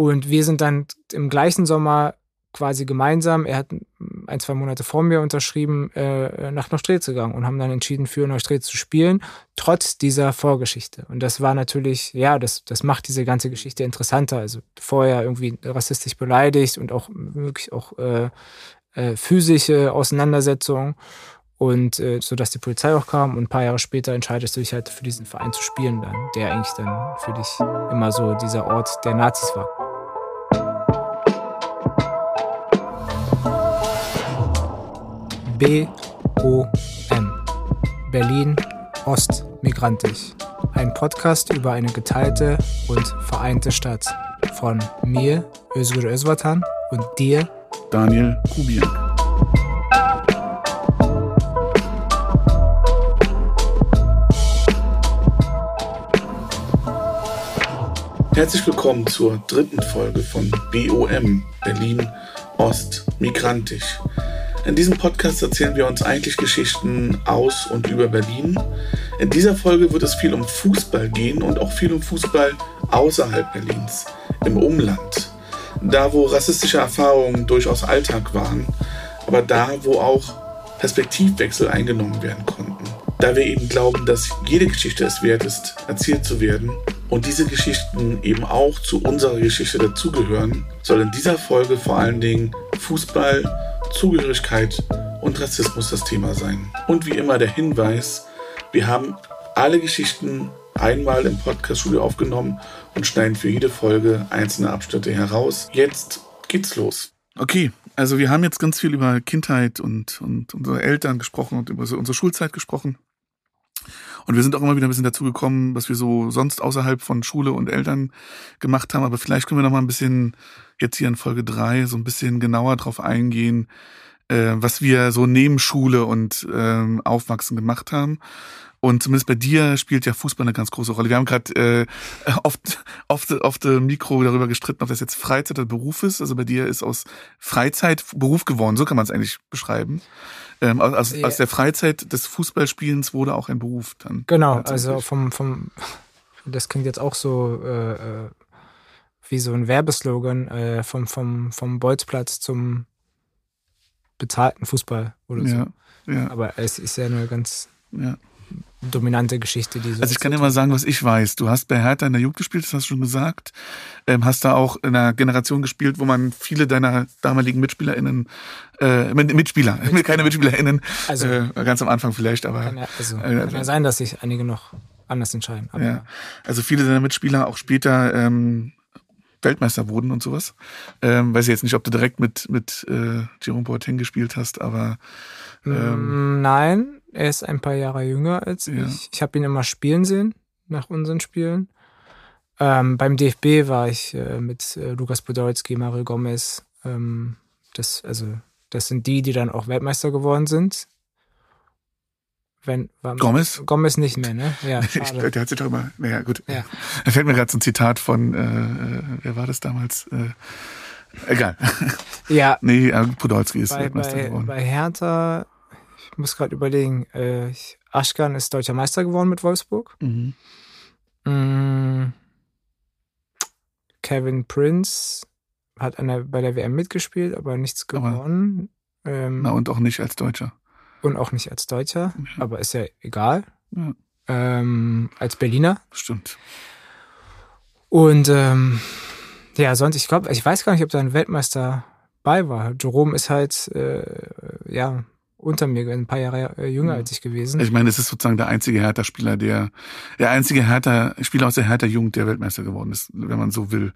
Und wir sind dann im gleichen Sommer quasi gemeinsam, er hat ein, zwei Monate vor mir unterschrieben, äh, nach Neustrelitz gegangen und haben dann entschieden, für Neustrelitz zu spielen, trotz dieser Vorgeschichte. Und das war natürlich, ja, das, das macht diese ganze Geschichte interessanter. Also vorher irgendwie rassistisch beleidigt und auch wirklich auch äh, äh, physische Auseinandersetzungen. Und äh, so dass die Polizei auch kam und ein paar Jahre später entscheidest du dich halt für diesen Verein zu spielen dann, der eigentlich dann für dich immer so dieser Ort der Nazis war. BOM Berlin Ostmigrantisch. Ein Podcast über eine geteilte und vereinte Stadt. Von mir, Özgür Özvatan, und dir, Daniel Kubiak. Herzlich willkommen zur dritten Folge von BOM Berlin Ost Migrantisch. In diesem Podcast erzählen wir uns eigentlich Geschichten aus und über Berlin. In dieser Folge wird es viel um Fußball gehen und auch viel um Fußball außerhalb Berlins, im Umland. Da, wo rassistische Erfahrungen durchaus Alltag waren, aber da, wo auch Perspektivwechsel eingenommen werden konnten. Da wir eben glauben, dass jede Geschichte es wert ist, erzählt zu werden und diese Geschichten eben auch zu unserer Geschichte dazugehören, soll in dieser Folge vor allen Dingen Fußball Zugehörigkeit und Rassismus das Thema sein. Und wie immer der Hinweis, wir haben alle Geschichten einmal im Podcast-Studio aufgenommen und schneiden für jede Folge einzelne Abschnitte heraus. Jetzt geht's los. Okay, also wir haben jetzt ganz viel über Kindheit und, und unsere Eltern gesprochen und über unsere Schulzeit gesprochen. Und wir sind auch immer wieder ein bisschen dazu gekommen, was wir so sonst außerhalb von Schule und Eltern gemacht haben. Aber vielleicht können wir noch mal ein bisschen jetzt hier in Folge drei so ein bisschen genauer drauf eingehen, äh, was wir so neben Schule und äh, Aufwachsen gemacht haben. Und zumindest bei dir spielt ja Fußball eine ganz große Rolle. Wir haben gerade äh, oft, oft auf dem Mikro darüber gestritten, ob das jetzt Freizeit oder Beruf ist. Also bei dir ist aus Freizeit Beruf geworden, so kann man es eigentlich beschreiben. Ähm, aus, ja. aus der Freizeit des Fußballspielens wurde auch ein Beruf dann. Genau, also vom, vom, das klingt jetzt auch so äh, äh, wie so ein Werbeslogan, äh, vom, vom, vom Bolzplatz zum bezahlten Fußball oder so. Ja, ja. Aber es ist ja eine ganz ja dominante Geschichte. Die so also ich kann dir mal sagen, was ich weiß. Du hast bei Hertha in der Jugend gespielt, das hast du schon gesagt. Ähm, hast da auch in einer Generation gespielt, wo man viele deiner damaligen MitspielerInnen, äh, Mitspieler, Mitspieler. keine MitspielerInnen, also, äh, ganz am Anfang vielleicht, aber. Kann ja, also, äh, kann ja sein, dass sich einige noch anders entscheiden. ja. Also viele deiner Mitspieler auch später ähm, Weltmeister wurden und sowas. Ähm, weiß ich jetzt nicht, ob du direkt mit, mit äh, Jerome Boateng gespielt hast, aber ähm, Nein, er ist ein paar Jahre jünger als ja. ich. Ich habe ihn immer spielen sehen nach unseren Spielen. Ähm, beim DFB war ich äh, mit äh, Lukas Podolski, Mario Gomez. Ähm, das, also, das sind die, die dann auch Weltmeister geworden sind. Wenn, war, Gomez? Gomez nicht mehr, ne? Ja, ich, der hat sich doch immer, naja, gut. Ja. Da fällt mir gerade so ein Zitat von, äh, äh, wer war das damals? Äh, egal. Ja. nee, äh, Podolski ist bei, Weltmeister bei, geworden. Bei Hertha muss gerade überlegen, äh, Aschkan ist deutscher Meister geworden mit Wolfsburg. Mhm. Mm, Kevin Prince hat der, bei der WM mitgespielt, aber nichts gewonnen. Aber, ähm, na, und auch nicht als Deutscher. Und auch nicht als Deutscher, ja. aber ist ja egal. Ja. Ähm, als Berliner. Stimmt. Und ähm, ja, sonst, ich glaube, ich weiß gar nicht, ob da ein Weltmeister bei war. Jerome ist halt, äh, ja, unter mir, ein paar Jahre äh, jünger als ich gewesen. Ich meine, es ist sozusagen der einzige Hertha-Spieler, der, der einzige Hertha-Spieler aus der Hertha-Jugend, der Weltmeister geworden ist, wenn man so will.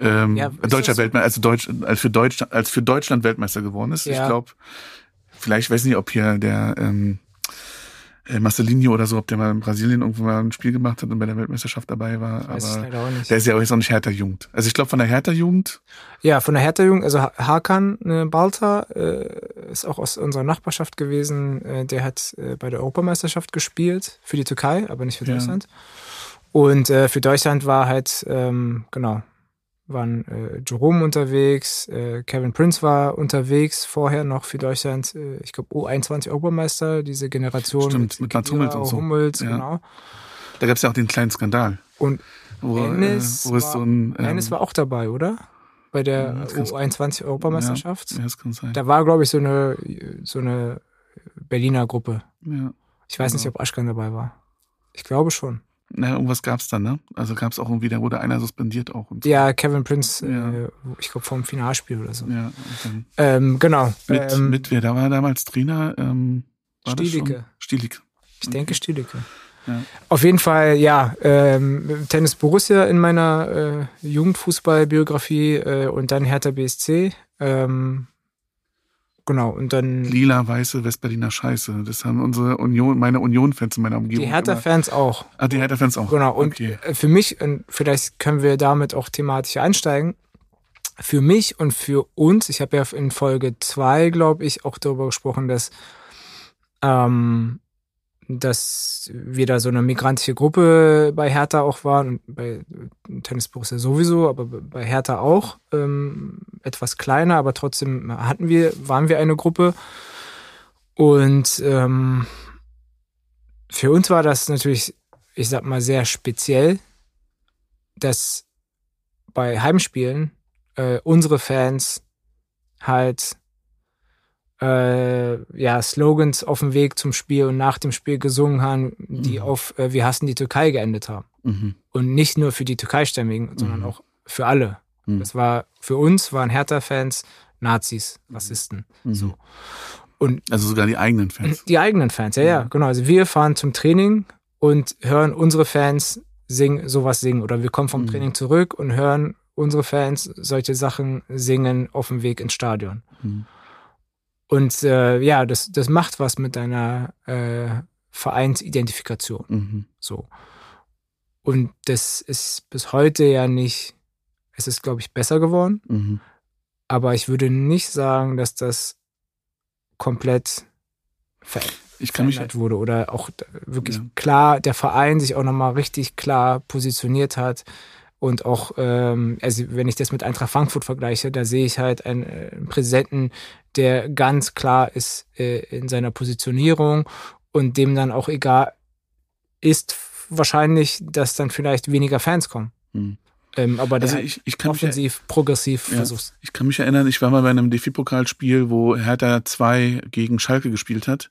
Ähm, ja, deutscher Weltmeister, also Deutsch, als für Deutschland, als für Deutschland Weltmeister geworden ist. Ja. Ich glaube, vielleicht weiß nicht, ob hier der, ähm, äh, Marcelinho oder so, ob der mal in Brasilien irgendwo mal ein Spiel gemacht hat und bei der Weltmeisterschaft dabei war. Weiß aber der ist ja auch jetzt noch nicht Hertha-Jugend. Also ich glaube von der Hertha-Jugend. Ja, von der Hertha-Jugend, also Hakan äh, Balta äh, ist auch aus unserer Nachbarschaft gewesen. Äh, der hat äh, bei der Europameisterschaft gespielt, für die Türkei, aber nicht für Deutschland. Ja. Und äh, für Deutschland war halt, ähm, genau, waren äh, Jerome unterwegs, äh, Kevin Prince war unterwegs, vorher noch für Deutschland, äh, ich glaube U21 Europameister, diese Generation Stimmt, mit, mit Hummels und so. Hummels, ja. genau. Da gab es ja auch den kleinen Skandal. Und Wo, Ennis, äh, wo es so ein. war, Ennis ähm, war auch dabei, oder? Bei der Ja, das kann's- U21-Europameisterschaft. Ja, das kann sein. Da war, glaube ich, so eine, so eine Berliner Gruppe. ja. Ich weiß nicht, Genau. ob Aschkan dabei war. Ich glaube schon. Na, irgendwas gab's dann, ne? Also gab's auch irgendwie, da wurde einer suspendiert auch. Und so. Ja, Kevin Prince, Ja. äh, ich glaube, vom Finalspiel oder so. Ja, Ähm, genau. mit, ähm, mit wer? Da war damals Trainer. Ähm, war? Stielicke. Stielicke. Ich denke Stielicke. Ja. Auf jeden Fall, ja, ähm, Tennis Borussia in meiner äh, Jugendfußballbiografie äh, und dann Hertha BSC. Ähm, genau, und dann Lila, weiße Westberliner Scheiße. Das haben unsere Union, meine Union-Fans in meiner Umgebung. die Hertha-Fans auch. Ah, die Hertha-Fans auch. Genau, und okay. äh, für mich, und vielleicht können wir damit auch thematisch einsteigen, für mich und für uns, ich habe ja in Folge zwei, glaube ich, auch darüber gesprochen, dass, ähm, dass wir da so eine migrantische Gruppe bei Hertha auch waren und bei Tennis Borussia sowieso, aber bei Hertha auch ähm, etwas kleiner, aber trotzdem hatten wir, waren wir eine Gruppe. Und ähm, für uns war das natürlich, ich sag mal, sehr speziell, dass bei Heimspielen äh, unsere Fans halt äh, ja Slogans auf dem Weg zum Spiel und nach dem Spiel gesungen haben, die Mhm. auf äh, Wir hassen die Türkei geendet haben. Mhm. Und nicht nur für die Türkeistämmigen, sondern Mhm. auch für alle. Mhm. Das war für uns waren Hertha-Fans Nazis, Rassisten. Mhm. So. Und Also sogar die eigenen Fans. die eigenen Fans, ja, ja, Mhm. genau. Also wir fahren zum Training und hören unsere Fans singen, sowas singen. Oder wir kommen vom. Training zurück und hören unsere Fans solche Sachen singen auf dem Weg ins Stadion. Und äh, ja, das, das macht was mit deiner äh, Vereinsidentifikation. Mhm. So. Und das ist bis heute ja nicht, es ist, glaube ich, besser geworden. Mhm. Aber ich würde nicht sagen, dass das komplett ver Ich kann mich, verändert wurde oder auch wirklich Ja. klar der Verein sich auch nochmal richtig klar positioniert hat und auch, ähm, also wenn ich das mit Eintracht Frankfurt vergleiche, da sehe ich halt einen, äh, einen Präsidenten, der ganz klar ist äh, in seiner Positionierung und dem dann auch egal ist wahrscheinlich, dass dann vielleicht weniger Fans kommen. Mhm. Ähm, aber also ich, ich kann mich, offensiv, progressiv Ja. versucht. ich kann mich erinnern, ich war mal bei einem DFB-Pokalspiel, wo Hertha 2 gegen Schalke gespielt hat.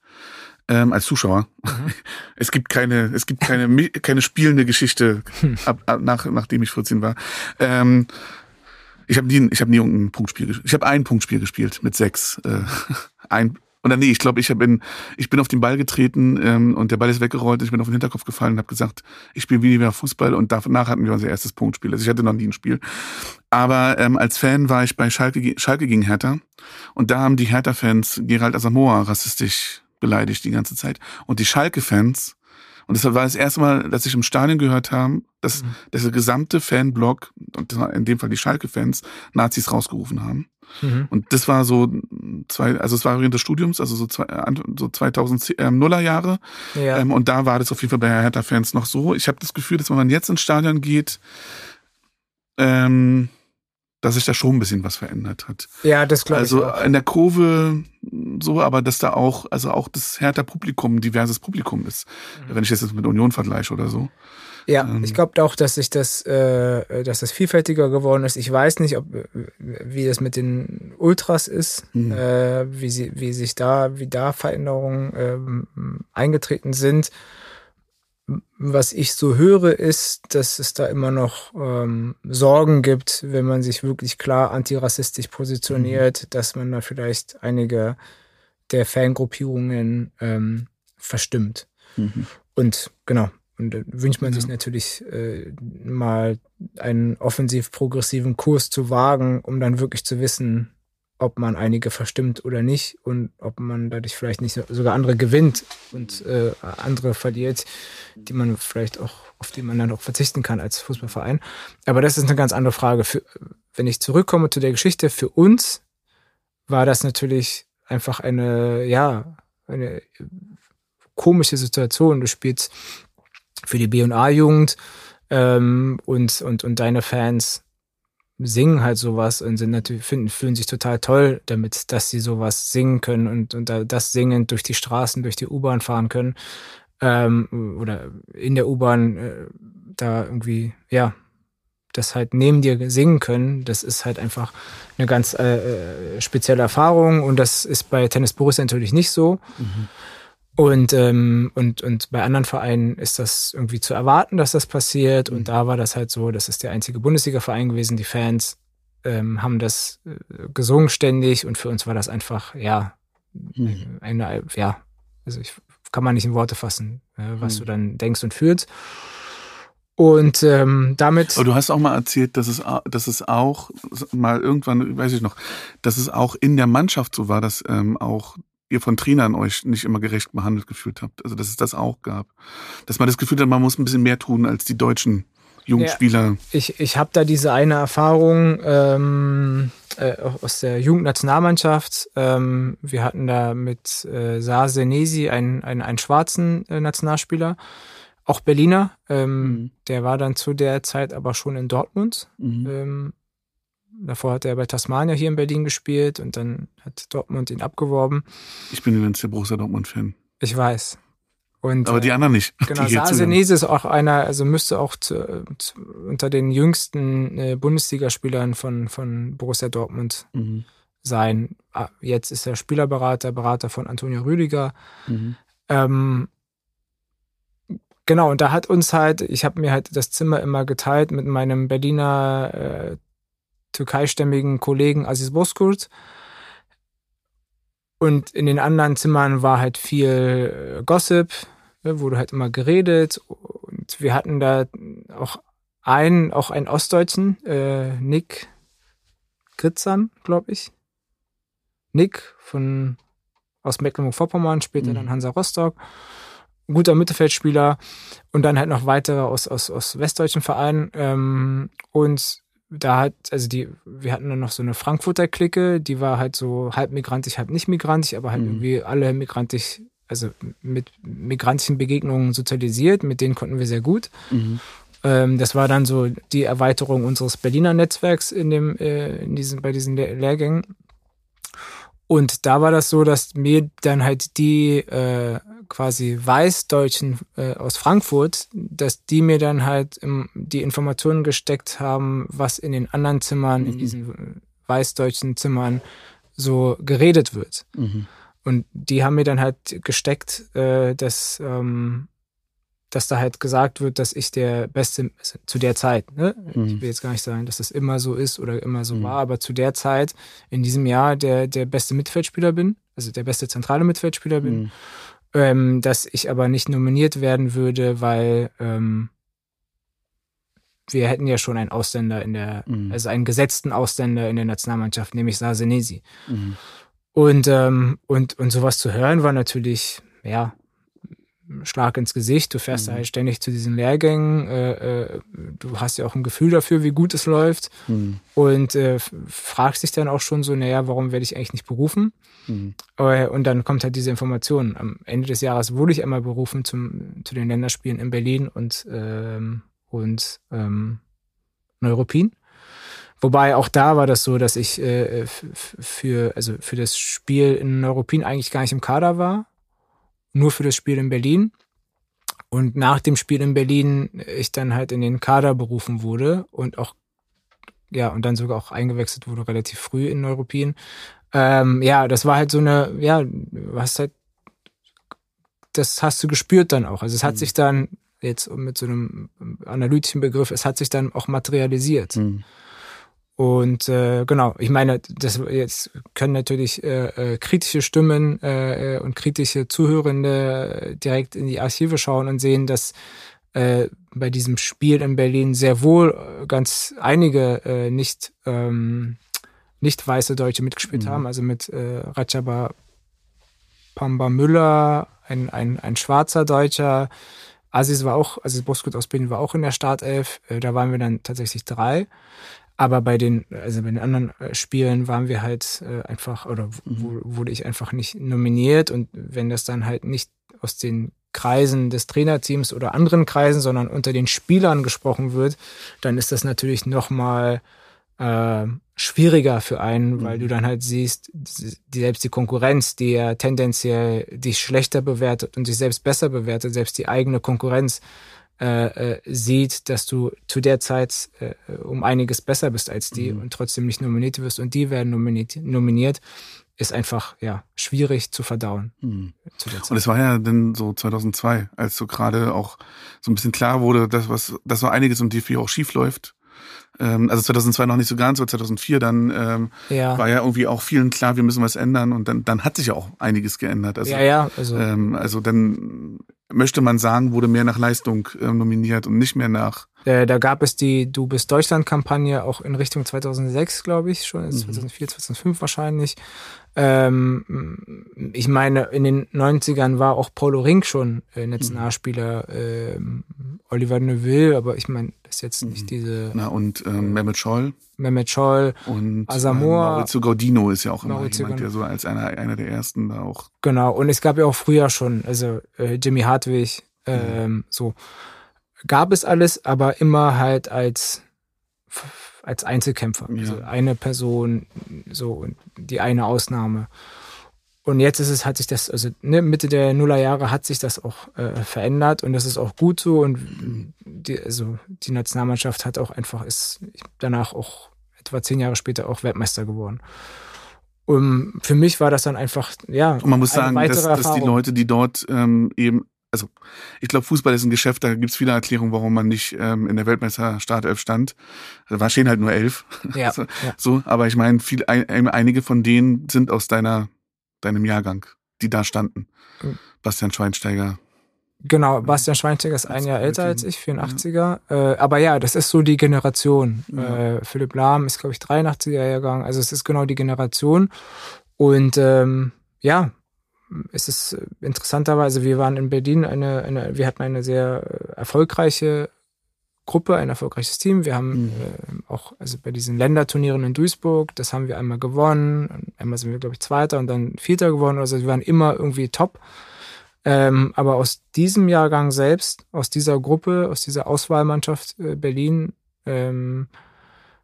Ähm, als Zuschauer. Mhm. Es gibt keine, es gibt keine, keine spielende Geschichte, ab, ab, nach, nachdem ich 14 war. Ähm, ich habe nie, ich habe nie irgendein Punktspiel gespielt. Ich habe ein Punktspiel gespielt mit sechs. Äh, ein, oder nee, ich glaube, ich hab in, ich bin auf den Ball getreten ähm, und der Ball ist weggerollt. Ich bin auf den Hinterkopf gefallen und habe gesagt, ich spiele wieder Fußball und danach hatten wir unser erstes Punktspiel. Also ich hatte noch nie ein Spiel. Aber ähm, als Fan war ich bei Schalke, Schalke gegen Hertha und da haben die Hertha-Fans Gerald Asamoah rassistisch beleidigt die ganze Zeit. Und die Schalke-Fans, und das war das erste Mal, dass ich im Stadion gehört habe, dass, Mhm. dass der gesamte Fanblock, und in dem Fall die Schalke-Fans, Nazis rausgerufen haben. Mhm. Und das war so zwei, also es war während des Studiums, also so, zwei, so 2000er Jahre. Ja. Ähm, und da war das auf jeden Fall bei Hertha-Fans noch so. Ich habe das Gefühl, dass wenn man jetzt ins Stadion geht, ähm, dass sich da schon ein bisschen was verändert hat. ja, das glaube Also ich auch. in der Kurve so, aber dass da auch, also auch das Hertha-Publikum ein diverses Publikum ist. Mhm. Wenn ich das jetzt mit Union vergleiche oder so. Ja, Ähm, ich glaube auch, dass sich das, äh, dass das vielfältiger geworden ist. Ich weiß nicht, ob wie das mit den Ultras ist, Mhm. äh, wie sie, wie sich da, wie da Veränderungen ähm, eingetreten sind. Was ich so höre, ist, dass es da immer noch ähm, Sorgen gibt, wenn man sich wirklich klar antirassistisch positioniert, dass man da vielleicht einige der Fangruppierungen ähm, verstimmt. Mhm. Und genau, und da wünscht man Ja. sich natürlich äh, mal einen offensiv-progressiven Kurs zu wagen, um dann wirklich zu wissen, ob man einige verstimmt oder nicht und ob man dadurch vielleicht nicht so- sogar andere gewinnt und äh, andere verliert, die man vielleicht auch, auf die man dann auch verzichten kann als Fußballverein. Aber das ist eine ganz andere Frage. Für, wenn ich zurückkomme zu der Geschichte, für uns war das natürlich einfach eine, ja, eine komische Situation. Du spielst für die B&A-Jugend ähm, und, und, und deine Fans singen halt sowas und sind natürlich, finden, fühlen sich total toll damit, dass sie sowas singen können und, und da- das singend durch die Straßen, durch die U-Bahn fahren können. ähm, oder in der U-Bahn äh, da irgendwie, ja, das halt neben dir singen können, das ist halt einfach eine ganz äh, äh spezielle Erfahrung und das ist bei Tennis Borussia natürlich nicht so. Mhm. Und, ähm, und, und bei anderen Vereinen ist das irgendwie zu erwarten, dass das passiert. Und mhm. da war das halt so, das ist der einzige Bundesliga-Verein gewesen. Die Fans ähm, haben das äh, gesungen ständig und für uns war das einfach, ja, mhm. eine, ja, also ich kann man nicht in Worte fassen, äh, was mhm. du dann denkst und fühlst. Und ähm, damit. Aber du hast auch mal erzählt, dass es, dass es auch mal irgendwann, weiß ich noch, dass es auch in der Mannschaft so war, dass ähm, auch ihr von Trainern euch nicht immer gerecht behandelt gefühlt habt. Also dass es das auch gab. Dass man das Gefühl hat, man muss ein bisschen mehr tun als die deutschen Jugendspieler. Ja, ich ich habe da diese eine Erfahrung ähm, äh, aus der Jugendnationalmannschaft. Ähm, wir hatten da mit äh, Saar Senesi einen, einen, einen schwarzen äh, Nationalspieler auch Berliner. Ähm, mhm. Der war dann zu der Zeit aber schon in Dortmund. Mhm. Ähm, davor hat er bei Tasmania hier in Berlin gespielt und dann hat Dortmund ihn abgeworben. Ich bin übrigens der Borussia Dortmund-Fan. Ich weiß. Und, aber die anderen nicht. Genau, Sarsenese ist auch einer, also müsste auch zu, zu, unter den jüngsten äh, Bundesligaspielern von, von Borussia Dortmund mhm. sein. Ah, jetzt ist er Spielerberater, Berater von Antonio Rüdiger. Mhm. Ähm, Genau, und da hat uns halt, ich habe mir halt das Zimmer immer geteilt mit meinem Berliner äh, türkeistämmigen Kollegen Aziz Bozkurt. Und in den anderen Zimmern war halt viel äh, Gossip, ne, wurde halt immer geredet. Und wir hatten da auch einen, auch einen Ostdeutschen, äh, Nick Gritzan, glaube ich. Nick von aus Mecklenburg-Vorpommern, später mhm. dann Hansa Rostock guter Mittelfeldspieler und dann halt noch weitere aus, aus, aus westdeutschen Vereinen. Ähm, und da hat, also die, wir hatten dann noch so eine Frankfurter Clique, die war halt so halb migrantisch, halb nicht migrantisch, aber halt mhm. irgendwie alle migrantisch, also mit migrantischen Begegnungen sozialisiert, mit denen konnten wir sehr gut. Mhm. Ähm, das war dann so die Erweiterung unseres Berliner Netzwerks in dem, äh, in diesen, bei diesen Lehrgängen. Und da war das so, dass mir dann halt die äh, quasi Weißdeutschen äh, aus Frankfurt, dass die mir dann halt im, die Informationen gesteckt haben, was in den anderen Zimmern, mhm. in diesen weißdeutschen Zimmern so geredet wird. Mhm. Und die haben mir dann halt gesteckt, äh, dass ähm, dass da halt gesagt wird, dass ich der Beste also zu der Zeit, ne? Mhm. ich will jetzt gar nicht sagen, dass das immer so ist oder immer so mhm. war, aber zu der Zeit in diesem Jahr der, der beste Mittelfeldspieler bin, also der beste zentrale Mittelfeldspieler bin, mhm. Ähm, dass ich aber nicht nominiert werden würde, weil ähm, wir hätten ja schon einen Ausländer in der, mhm. also einen gesetzten Ausländer in der Nationalmannschaft, nämlich Sarsenesi. Mhm. Und, ähm, und, und sowas zu hören war natürlich, ja, Schlag ins Gesicht. Du fährst mhm. halt ständig zu diesen Lehrgängen. Äh, äh, du hast ja auch ein Gefühl dafür, wie gut es läuft. Mhm. Und äh, fragst dich dann auch schon so, naja, warum werde ich eigentlich nicht berufen? Mhm. Äh, und dann kommt halt diese Information. Am Ende des Jahres wurde ich einmal berufen zum, zu den Länderspielen in Berlin und, ähm, und ähm, Neuruppin. Wobei auch da war das so, dass ich äh, für, also für das Spiel in Neuruppin eigentlich gar nicht im Kader war nur für das Spiel in Berlin. Und nach dem Spiel in Berlin ich dann halt in den Kader berufen wurde und auch, ja, und dann sogar auch eingewechselt wurde relativ früh in Europien. Ähm, ja, das war halt so eine, ja, hast halt, das hast du gespürt dann auch. Also es hat mhm. sich dann, jetzt mit so einem analytischen Begriff, es hat sich dann auch materialisiert. Mhm. Und äh, genau, ich meine, das jetzt können natürlich äh, äh, kritische Stimmen äh, äh, und kritische Zuhörende direkt in die Archive schauen und sehen, dass äh, bei diesem Spiel in Berlin sehr wohl ganz einige äh, nicht ähm, nicht weiße Deutsche mitgespielt mhm. haben, also mit äh, Rajaba Pamba Müller, ein, ein, ein schwarzer Deutscher, Aziz war auch, Aziz Boskut aus Berlin war auch in der Startelf, äh, da waren wir dann tatsächlich drei. Aber bei den, also bei den anderen äh, Spielen waren wir halt äh, einfach, oder mhm. wurde ich einfach nicht nominiert. Und wenn das dann halt nicht aus den Kreisen des Trainerteams oder anderen Kreisen, sondern unter den Spielern gesprochen wird, dann ist das natürlich nochmal äh, schwieriger für einen, weil mhm. du dann halt siehst, die, selbst die Konkurrenz, die ja tendenziell dich schlechter bewertet und sich selbst besser bewertet, selbst die eigene Konkurrenz äh, äh, sieht, dass du zu der Zeit äh, um einiges besser bist als die mhm. und trotzdem nicht nominiert wirst und die werden nominiert, nominiert ist einfach ja schwierig zu verdauen. Mhm. Zu und es war ja dann so 2002, als so gerade auch so ein bisschen klar wurde, dass was, dass so einiges um DFB auch schief läuft ähm, also 2002 noch nicht so ganz, aber 2004 dann ähm, ja. war ja irgendwie auch vielen klar, wir müssen was ändern und dann, dann hat sich ja auch einiges geändert. Also, ja, ja. Also, ähm, also dann möchte man sagen, wurde mehr nach Leistung äh, nominiert und nicht mehr nach. Äh, da gab es die Du bist Deutschland-Kampagne auch in Richtung 2006, glaube ich, schon, also 2004, 2005 wahrscheinlich. Ähm, ich meine, in den 90ern war auch Paulo Rink schon äh, Nationalspieler, äh, Oliver Neuville, aber ich meine, das ist jetzt nicht mhm. diese. Na, und ähm, Mehmet Scholl. Mehmet Scholl und Asamoah. Ähm, Maurizio Gaudino ist ja auch immer Maurizio jemand, der so als einer, einer der ersten da auch. Genau, und es gab ja auch früher schon, also äh, Jimmy Hartwig, ähm, mhm. so. Gab es alles, aber immer halt als als Einzelkämpfer. Ja. Also eine Person, so die eine Ausnahme. Und jetzt ist es, hat sich das, also ne, Mitte der Nullerjahre hat sich das auch äh, verändert und das ist auch gut so. Und die, also die Nationalmannschaft hat auch einfach, ist danach auch etwa zehn Jahre später auch Weltmeister geworden. Und für mich war das dann einfach, ja. Und man muss sagen, dass, dass, die Leute, die dort ähm, eben also ich glaube, Fußball ist ein Geschäft, da gibt es viele Erklärungen, warum man nicht ähm, in der Weltmeister-Startelf stand. Da war stehen halt nur elf. Ja, also, ja. So, aber ich meine, viel, ein, einige von denen sind aus deiner, deinem Jahrgang, die da standen. Mhm. Bastian Schweinsteiger. Genau, Bastian Schweinsteiger ist ein Jahr älter als ich, 84er. Ja. Äh, aber ja, das ist so die Generation. Ja. Äh, Philipp Lahm ist, glaube ich, 83er Jahrgang. Also es ist genau die Generation. Und ähm, ja, es ist äh, interessanterweise, wir waren in Berlin eine, eine wir hatten eine sehr äh, erfolgreiche Gruppe, ein erfolgreiches Team. Wir haben mhm. äh, auch, also bei diesen Länderturnieren in Duisburg, das haben wir einmal gewonnen, einmal sind wir, glaube ich, Zweiter und dann Vierter gewonnen. Also wir waren immer irgendwie top. Ähm, aber aus diesem Jahrgang selbst, aus dieser Gruppe, aus dieser Auswahlmannschaft äh, Berlin, ähm,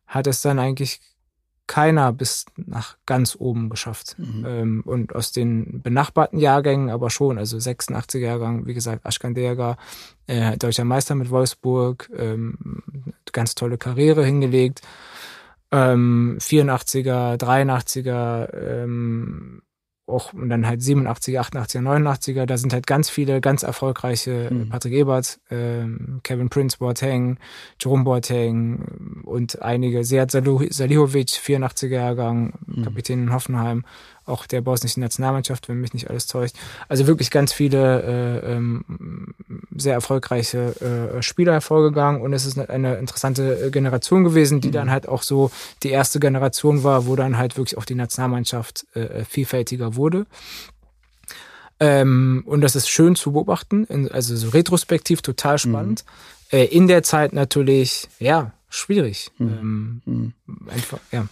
hat es dann eigentlich keiner bis nach ganz oben geschafft. Mhm. Ähm, und aus den benachbarten Jahrgängen aber schon, also 86er Jahrgang, wie gesagt, Aschkan äh, deutscher Meister mit Wolfsburg, ähm, ganz tolle Karriere hingelegt. Ähm, 84er, 83er, ähm, auch und dann halt 87er, 88er, 89er, da sind halt ganz viele ganz erfolgreiche mhm. Patrick Ebert, ähm, Kevin Prince Boateng, Jerome Boateng und einige, Seat Salihovic, 84er Jahrgang, mhm. Kapitän in Hoffenheim auch der bosnischen Nationalmannschaft, wenn mich nicht alles täuscht. Also wirklich ganz viele äh, ähm, sehr erfolgreiche äh, Spieler hervorgegangen und es ist eine interessante äh, Generation gewesen, die mhm. dann halt auch so die erste Generation war, wo dann halt wirklich auch die Nationalmannschaft äh, vielfältiger wurde. Ähm, und das ist schön zu beobachten, also so retrospektiv total spannend. Mhm. Äh, in der Zeit natürlich, ja, schwierig. Mhm. Ähm, mhm. einfach, ja.